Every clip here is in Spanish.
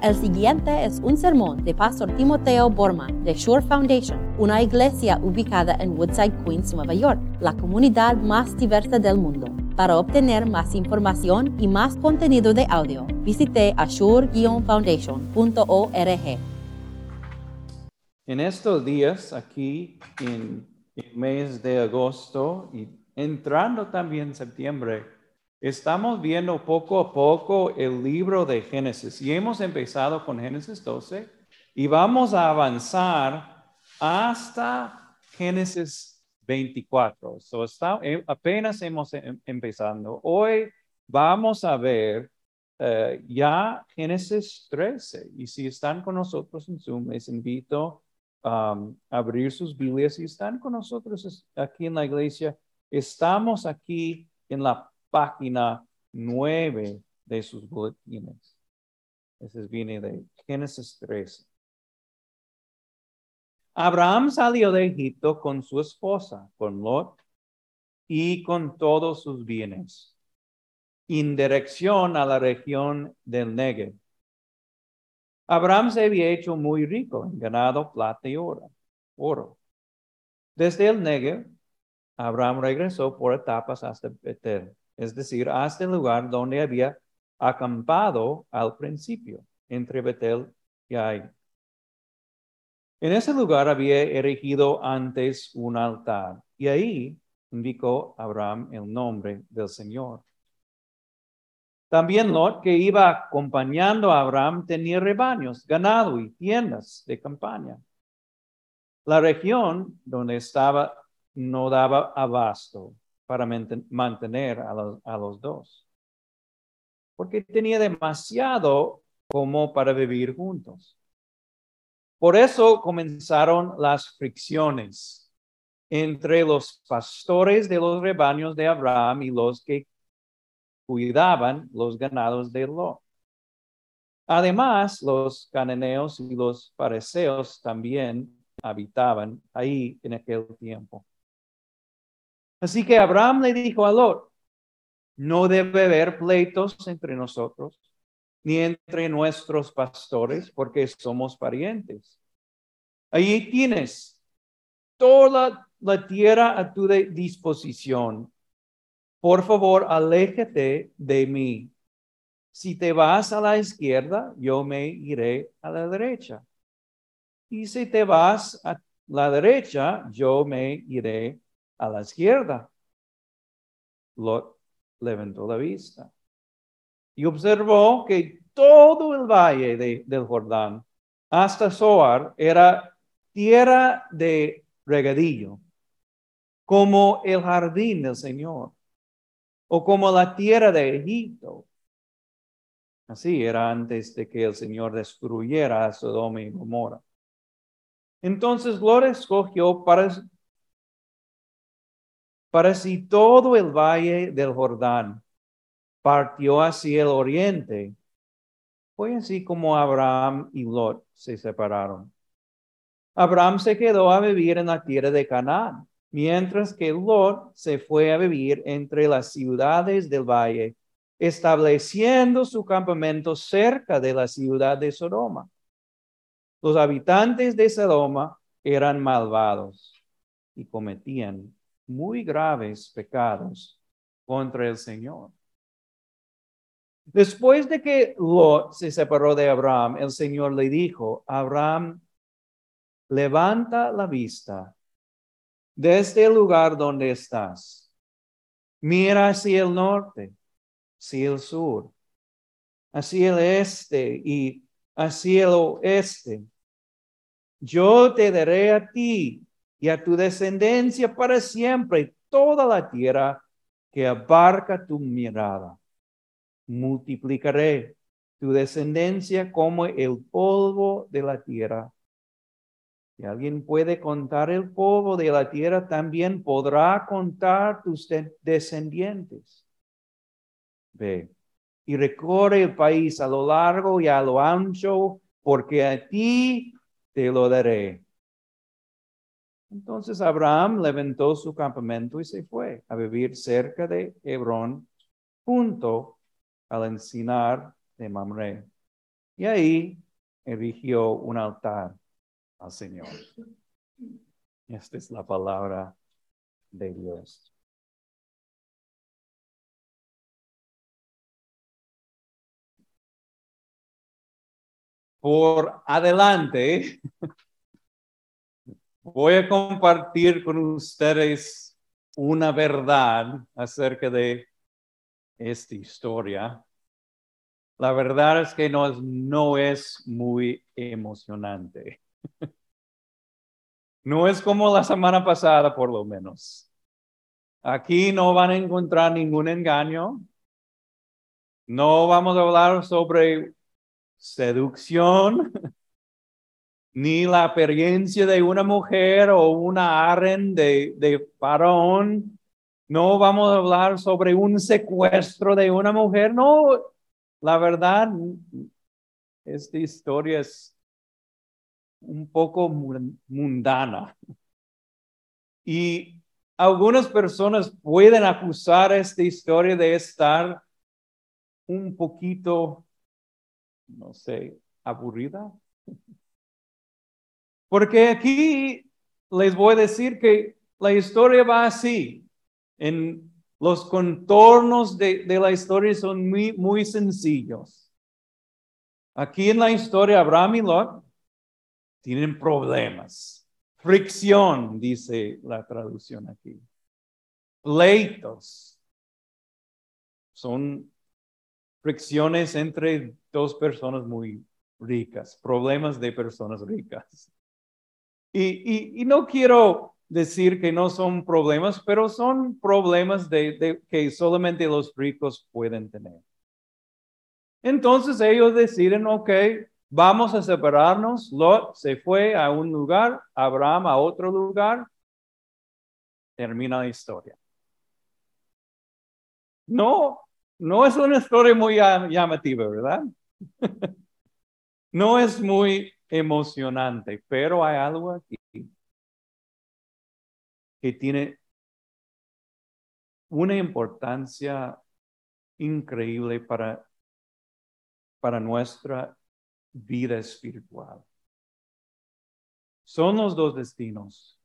El siguiente es un sermón de Pastor Timoteo Borman de Shore Foundation, una iglesia ubicada en Woodside, Queens, Nueva York, la comunidad más diversa del mundo. Para obtener más información y más contenido de audio, visite ashore-foundation.org. En estos días, aquí en el mes de agosto y entrando también septiembre, estamos viendo poco a poco el libro de Génesis y hemos empezado con Génesis 12 y vamos a avanzar hasta Génesis 24. So está, eh, apenas hemos em, empezando. Hoy vamos a ver eh, ya Génesis 13 y si están con nosotros en Zoom, les invito um, a abrir sus Biblias y están con nosotros aquí en la iglesia. Estamos aquí en la página 9 de sus boletines. Ese viene de Génesis 13. Abraham salió de Egipto con su esposa, con Lot, y con todos sus bienes, en dirección a la región del Negev. Abraham se había hecho muy rico en ganado, plata y oro. oro. Desde el Negev, Abraham regresó por etapas hasta Betel, es decir, hasta el lugar donde había acampado al principio, entre Betel y Ai. En ese lugar había erigido antes un altar y ahí indicó Abraham el nombre del Señor. También Lot, que iba acompañando a Abraham, tenía rebaños, ganado y tiendas de campaña. La región donde estaba no daba abasto para mantener a los, a los dos, porque tenía demasiado como para vivir juntos. Por eso comenzaron las fricciones entre los pastores de los rebaños de Abraham y los que cuidaban los ganados de Lot. Además, los cananeos y los pareceos también habitaban ahí en aquel tiempo. Así que Abraham le dijo a Lot, no debe haber pleitos entre nosotros, ni entre nuestros pastores, porque somos parientes. Ahí tienes toda la tierra a tu disposición. Por favor, aléjate de mí. Si te vas a la izquierda, yo me iré a la derecha. Y si te vas a la derecha, yo me iré a la izquierda. Lot levantó la vista y observó que todo el valle del Jordán hasta Zoar era tierra de regadillo, como el jardín del Señor, o como la tierra de Egipto. Así era antes de que el Señor destruyera a Sodoma y Gomorra. Entonces Lot escogió para, para sí todo el valle del Jordán partió hacia el oriente. Fue así como Abraham y Lot se separaron. Abraham se quedó a vivir en la tierra de Canaán, mientras que Lot se fue a vivir entre las ciudades del valle, estableciendo su campamento cerca de la ciudad de Sodoma. Los habitantes de Sodoma eran malvados y cometían muy graves pecados contra el Señor. Después de que Lot se separó de Abraham, el Señor le dijo, Abraham, levanta la vista desde el lugar donde estás. Mira hacia el norte, hacia el sur, hacia el este y hacia el oeste. Yo te daré a ti y a tu descendencia para siempre toda la tierra que abarca tu mirada multiplicaré tu descendencia como el polvo de la tierra. Si alguien puede contar el polvo de la tierra, también podrá contar tus descendientes. Ve y recorre el país a lo largo y a lo ancho, porque a ti te lo daré. Entonces Abraham levantó su campamento y se fue a vivir cerca de Hebrón, junto al encinar de Mamre. Y ahí erigió un altar al Señor. Esta es la palabra de Dios. Por adelante, voy a compartir con ustedes una verdad acerca de esta historia. La verdad es que no es, no es muy emocionante. No es como la semana pasada, por lo menos. Aquí no van a encontrar ningún engaño. No vamos a hablar sobre seducción, ni la apariencia de una mujer o una aren de, de varón. No vamos a hablar sobre un secuestro de una mujer. No, la verdad, esta historia es un poco mundana. Y algunas personas pueden acusar esta historia de estar un poquito, no sé, aburrida. Porque aquí les voy a decir que la historia va así. En los contornos de, la historia son muy, muy sencillos. Aquí en la historia, Abraham y Lot tienen problemas. Fricción, dice la traducción aquí. Pleitos. Son fricciones entre dos personas muy ricas, problemas de personas ricas. Y, no quiero decir que no son problemas, pero son problemas de, que solamente los ricos pueden tener. Entonces ellos deciden, ok, vamos a separarnos. Lot se fue a un lugar, Abraham a otro lugar. Termina la historia. No, no es una historia muy llamativa, ¿verdad? no es muy emocionante, pero hay algo aquí que tiene una importancia increíble para, para nuestra vida espiritual. Son los dos destinos.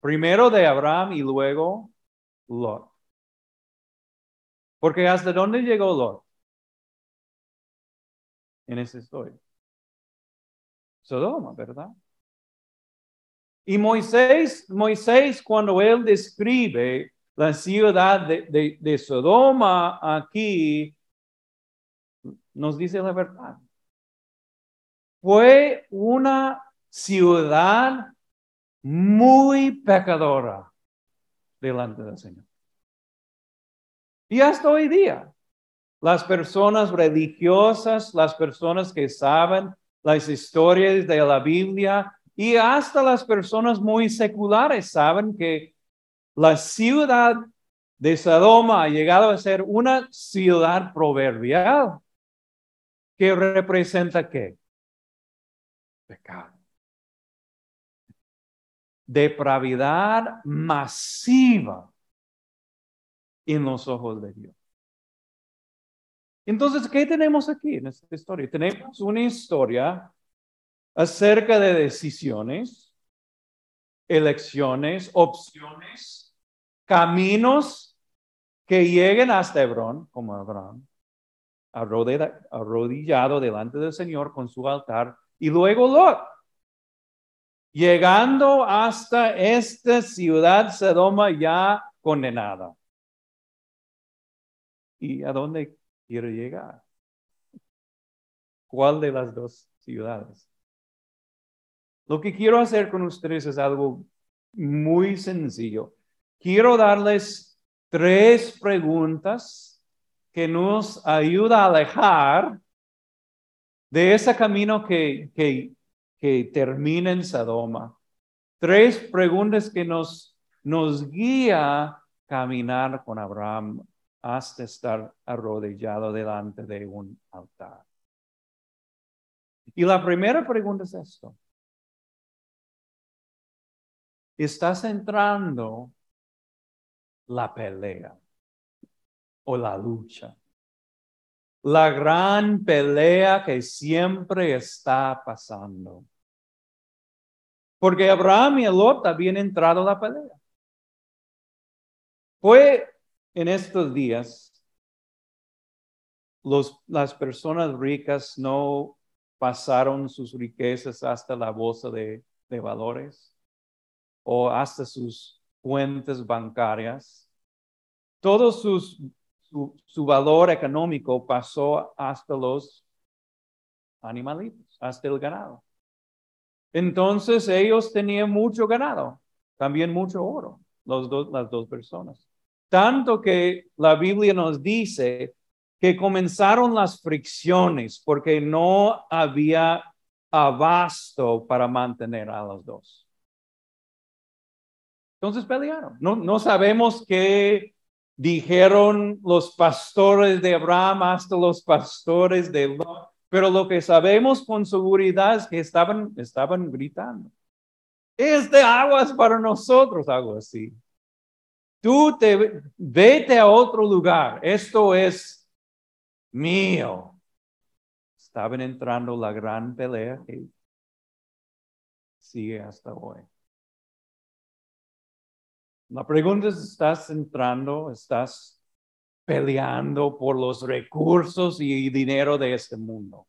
Primero de Abraham y luego Lot. Porque hasta dónde llegó Lot en esa historia. Sodoma, ¿verdad? Y Moisés, Moisés, cuando él describe la ciudad de, Sodoma aquí, nos dice la verdad. Fue una ciudad muy pecadora delante del Señor. Y hasta hoy día, las personas religiosas, las personas que saben las historias de la Biblia y hasta las personas muy seculares saben que la ciudad de Sodoma ha llegado a ser una ciudad proverbial que representa qué? Pecado. Depravidad masiva en los ojos de Dios. Entonces, ¿qué tenemos aquí en esta historia? Tenemos una historia acerca de decisiones, elecciones, opciones, caminos que lleguen hasta Hebrón, como Abraham, arrodillado delante del Señor con su altar, y luego Lot, llegando hasta esta ciudad Sodoma ya condenada. ¿Y a dónde quiero llegar? ¿Cuál de las dos ciudades? Lo que quiero hacer con ustedes es algo muy sencillo. Quiero darles tres preguntas que nos ayuda a alejar de ese camino que, que, que termina en Sodoma. Tres preguntas que nos, nos guía a caminar con Abraham hasta estar arrodillado delante de un altar. Y la primera pregunta es esto. ¿Estás entrando la pelea o la lucha? la gran pelea que siempre está pasando. Porque Abraham y Lot habían entrado la pelea. Fue en estos días, las personas ricas no pasaron sus riquezas hasta la bolsa de, valores o hasta sus cuentas bancarias. Todos sus su, valor económico pasó hasta los animalitos, hasta el ganado. Entonces ellos tenían mucho ganado, también mucho oro, las dos personas. Tanto que la Biblia nos dice que comenzaron las fricciones porque no había abasto para mantener a los dos. Entonces pelearon. No, sabemos qué dijeron los pastores de Abraham hasta los pastores de Lot, pero lo que sabemos con seguridad es que estaban, estaban gritando. Es de aguas para nosotros, algo así. Tú te vete a otro lugar. Esto es mío. Estaban entrando la gran pelea que sigue hasta hoy. La pregunta es, ¿estás entrando, estás peleando por los recursos y dinero de este mundo?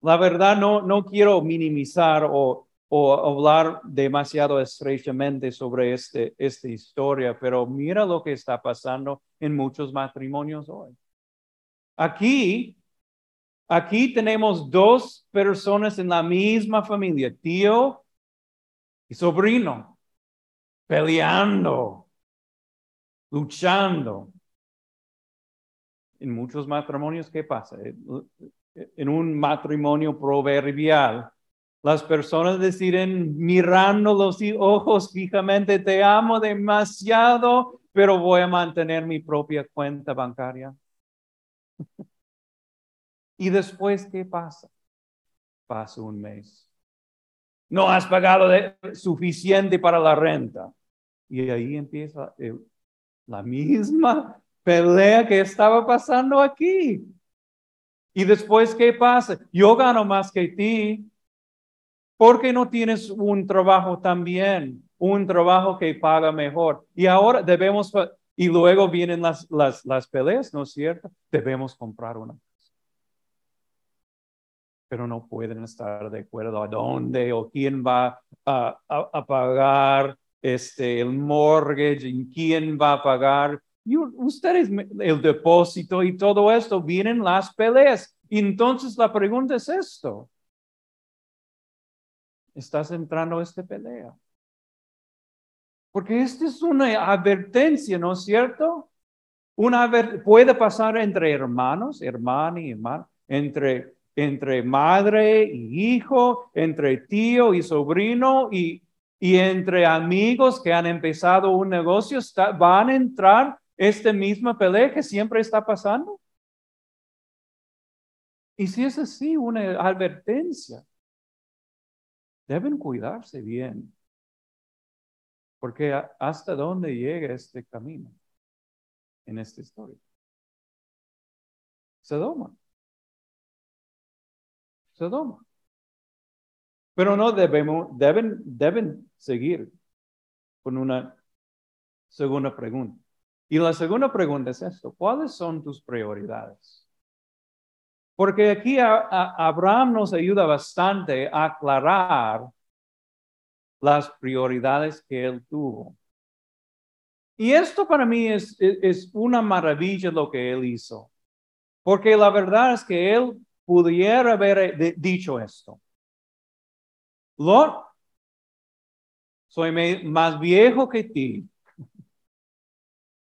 La verdad, no, no quiero minimizar o, o hablar demasiado estrechamente sobre este, esta historia, pero mira lo que está pasando en muchos matrimonios hoy. Aquí, aquí tenemos dos personas en la misma familia, tío y sobrino peleando, luchando. En muchos matrimonios, ¿qué pasa? En un matrimonio proverbial, las personas deciden mirando los ojos fijamente, te amo demasiado, pero voy a mantener mi propia cuenta bancaria. y después, ¿qué pasa? Pasa un mes. No has pagado suficiente para la renta. Y ahí empieza la misma pelea que estaba pasando aquí. Y después, ¿qué pasa? Yo gano más que ti. ¿Por qué no tienes un trabajo también? Un trabajo que paga mejor. Y ahora debemos, y luego vienen las, las, las peleas, ¿no es cierto? Debemos comprar una pero no pueden estar de acuerdo a dónde o quién va a, a pagar este, el mortgage, y quién va a pagar. Y ustedes, el depósito y todo esto, vienen las peleas. entonces la pregunta es esto. ¿Estás entrando a esta pelea? Porque esta es una advertencia, ¿no es cierto? Una puede pasar entre hermanos, hermana y hermano, entre, entre madre y hijo, entre tío y sobrino y, y entre amigos que han empezado un negocio, ¿van a entrar esta misma pelea que siempre está pasando? Y si es así, una advertencia, deben cuidarse bien, porque hasta dónde llega este camino en esta historia. Sodoma. Sodoma. Pero no debemos, deben, deben seguir con una segunda pregunta. Y la segunda pregunta es esto, ¿cuáles son tus prioridades? Porque aquí Abraham nos ayuda bastante a aclarar las prioridades que él tuvo. Y esto para mí es, es, una maravilla lo que él hizo. Porque la verdad es que él pudiera haber dicho esto. Lot, soy más viejo que ti.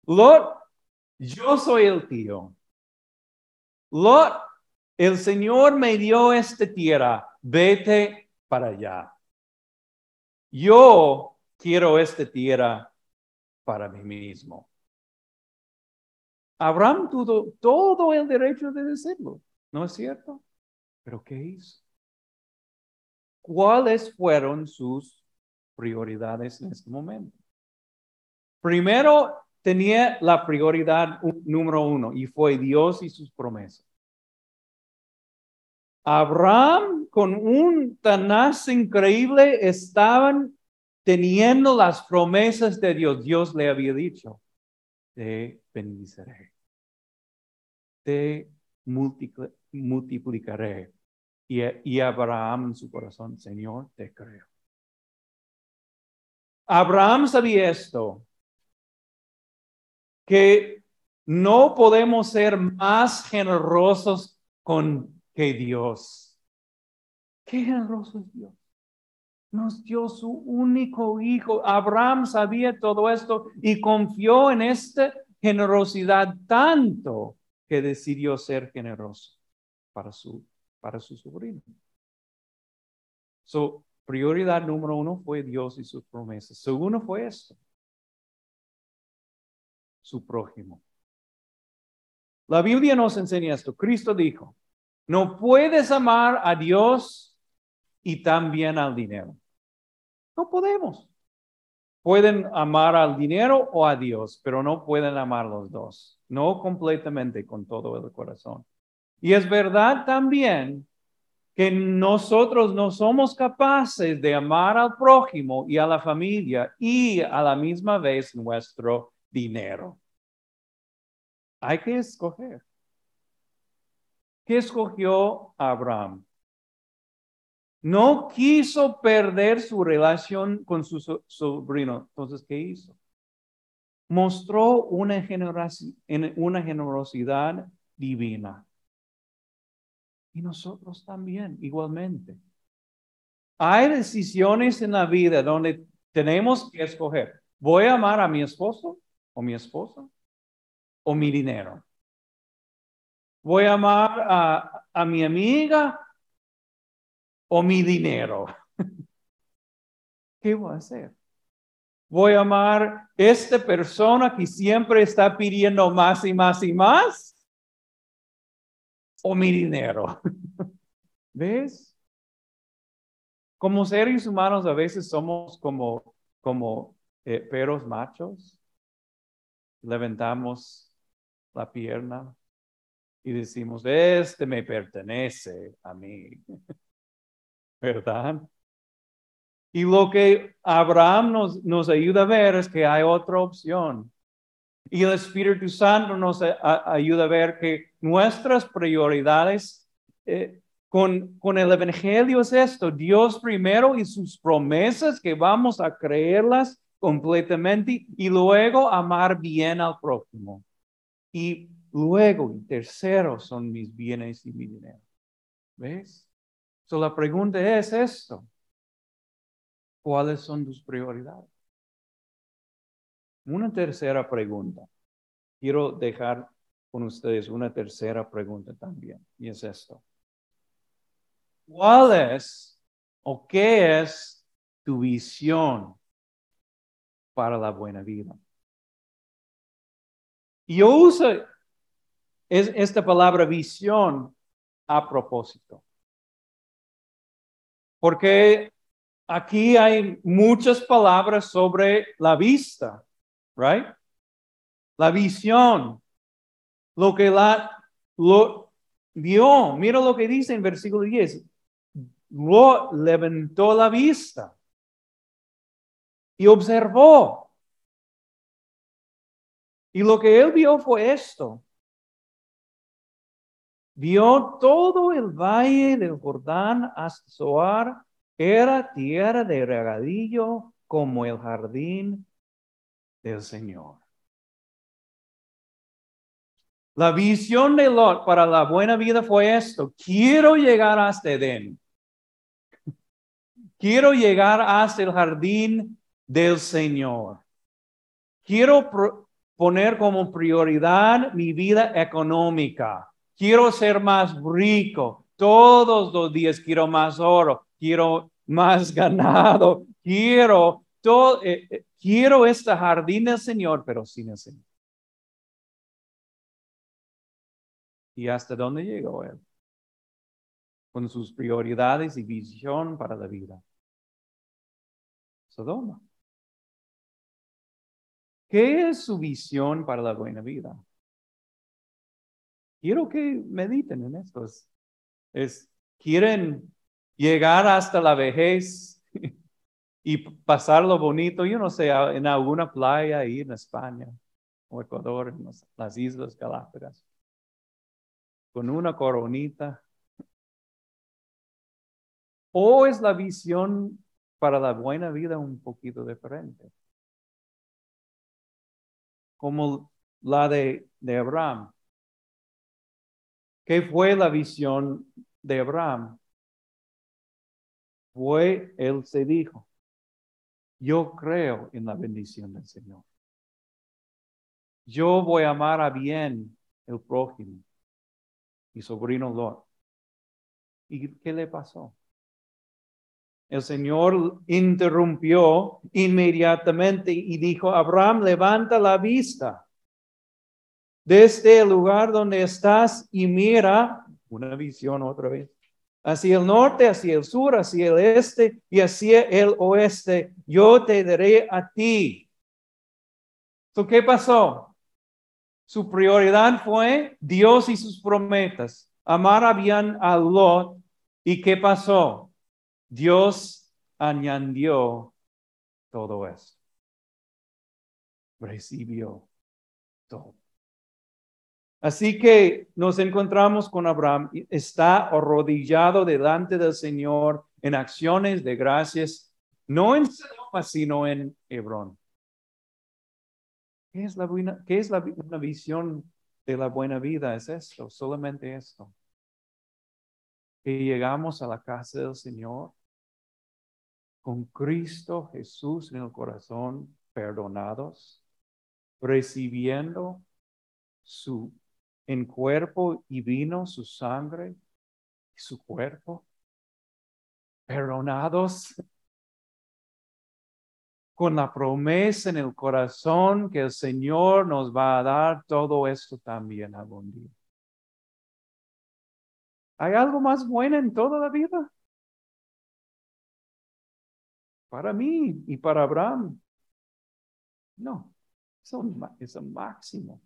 Lot, yo soy el tío. Lot, el Señor me dio esta tierra, vete para allá. Yo quiero esta tierra para mí mismo. Abraham tuvo todo el derecho de decirlo, ¿no es cierto? Pero ¿qué hizo? ¿Cuáles fueron sus prioridades en este momento. Primero, tenía la prioridad número uno y fue Dios y sus promesas. Abraham con un tanaz increíble estaban teniendo las promesas de Dios. Dios le había dicho, te bendiceré, te multipli- multiplicaré. Y, y Abraham en su corazón, Señor, te creo. Abraham sabía esto, que no podemos ser más generosos con que Dios. Qué generoso es Dios. Nos dio su único hijo. Abraham sabía todo esto y confió en esta generosidad tanto que decidió ser generoso para su, para su sobrino. Su prioridad número uno fue Dios y sus promesas. Segundo fue esto, su prójimo. La Biblia nos enseña esto. Cristo dijo, no puedes amar a Dios y también al dinero. No podemos. Pueden amar al dinero o a Dios, pero no pueden amar los dos. No completamente con todo el corazón. Y es verdad también que nosotros no somos capaces de amar al prójimo y a la familia y a la misma vez nuestro dinero. Hay que escoger. ¿Qué escogió Abraham? No quiso perder su relación con su so- sobrino. Entonces, ¿qué hizo? Mostró una, una generosidad divina. Y nosotros también, igualmente. Hay decisiones en la vida donde tenemos que escoger. ¿Voy a amar a mi esposo o mi esposa o mi dinero? ¿Voy a amar a, a mi amiga o mi dinero? ¿Qué voy a hacer? ¿Voy a amar esta persona que siempre está pidiendo más y más y más? ¿O mi dinero? ¿Ves? Como seres humanos a veces somos como, como eh, perros machos. Levantamos la pierna y decimos, este me pertenece a mí. ¿Verdad? Y lo que Abraham nos, nos ayuda a ver es que hay otra opción. Y el Espíritu Santo nos ayuda a ver que nuestras prioridades eh, con, con el Evangelio es esto, Dios primero y sus promesas que vamos a creerlas completamente y luego amar bien al prójimo. Y luego, y tercero, son mis bienes y mi dinero. ¿Ves? So, la pregunta es esto. ¿Cuáles son tus prioridades? Una tercera pregunta. Quiero dejar con ustedes una tercera pregunta también, y es esto. ¿Cuál es o qué es tu visión para la buena vida? Yo uso es, esta palabra visión a propósito. Porque aquí hay muchas palabras sobre la vista, right? La visión, lo que la lo vio, mira lo que dice en versículo 10. Lo levantó la vista y observó. Y lo que él vio fue esto. Vio todo el valle del Jordán hasta Zoar, era tierra de regadillo como el jardín del Señor. La visión de Lot para la buena vida fue esto. Quiero llegar hasta Edén. Quiero llegar hasta el jardín del Señor. Quiero poner como prioridad mi vida económica. Quiero ser más rico. Todos los días quiero más oro. Quiero más ganado. Quiero todo. eh, eh, quiero este jardín del Señor, pero sin el Señor. ¿Y hasta dónde llegó él? Con sus prioridades y visión para la vida. Sodoma. ¿Qué ¿Qué es su visión para la buena vida? Quiero que mediten en esto. Es, ¿Quieren llegar hasta la vejez y pasarlo bonito? Yo no sé, en alguna playa ahí en España o Ecuador, en las Islas Galápagas, con una coronita. ¿O es la visión para la buena vida un poquito diferente? Como la de Abraham. ¿Qué fue la visión de Abraham? Fue, él se dijo, yo creo en la bendición del Señor. Yo voy a amar a bien el prójimo, mi sobrino Lot. ¿Y qué le pasó? El Señor interrumpió inmediatamente y dijo, Abraham, levanta la vista desde el lugar donde estás y mira, una visión otra vez, hacia el norte, hacia el sur, hacia el este y hacia el oeste. Yo te daré a ti. ¿Qué pasó? Su prioridad fue Dios y sus promesas. Amar bien a Lot. ¿Y qué pasó? Dios añadió todo esto. Recibió todo. Así que nos encontramos con Abraham, está arrodillado delante del Señor en acciones de gracias, no en Sodoma, sino en Hebrón. ¿Qué es, la buena, qué es la, una visión de la buena vida? Es esto, solamente esto. Que llegamos a la casa del Señor con Cristo Jesús en el corazón, perdonados, recibiendo su en cuerpo y vino su sangre y su cuerpo, perdonados con la promesa en el corazón que el Señor nos va a dar todo esto también algún día. ¿Hay algo más bueno en toda la vida? Para mí y para Abraham. No, es un máximo.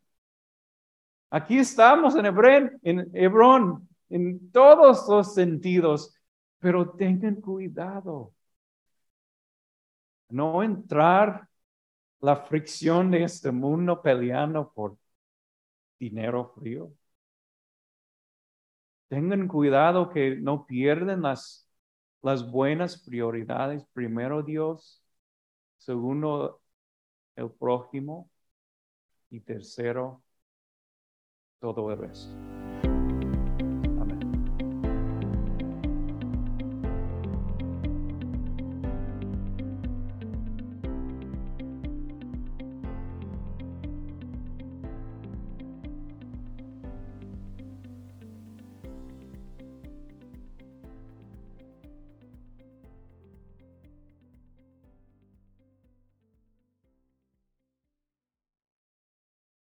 Aquí estamos en Hebrón, en Hebrón, en todos los sentidos, pero tengan cuidado. No entrar la fricción de este mundo peleando por dinero frío. Tengan cuidado que no pierden las, las buenas prioridades. Primero Dios, segundo el prójimo y tercero todo el resto.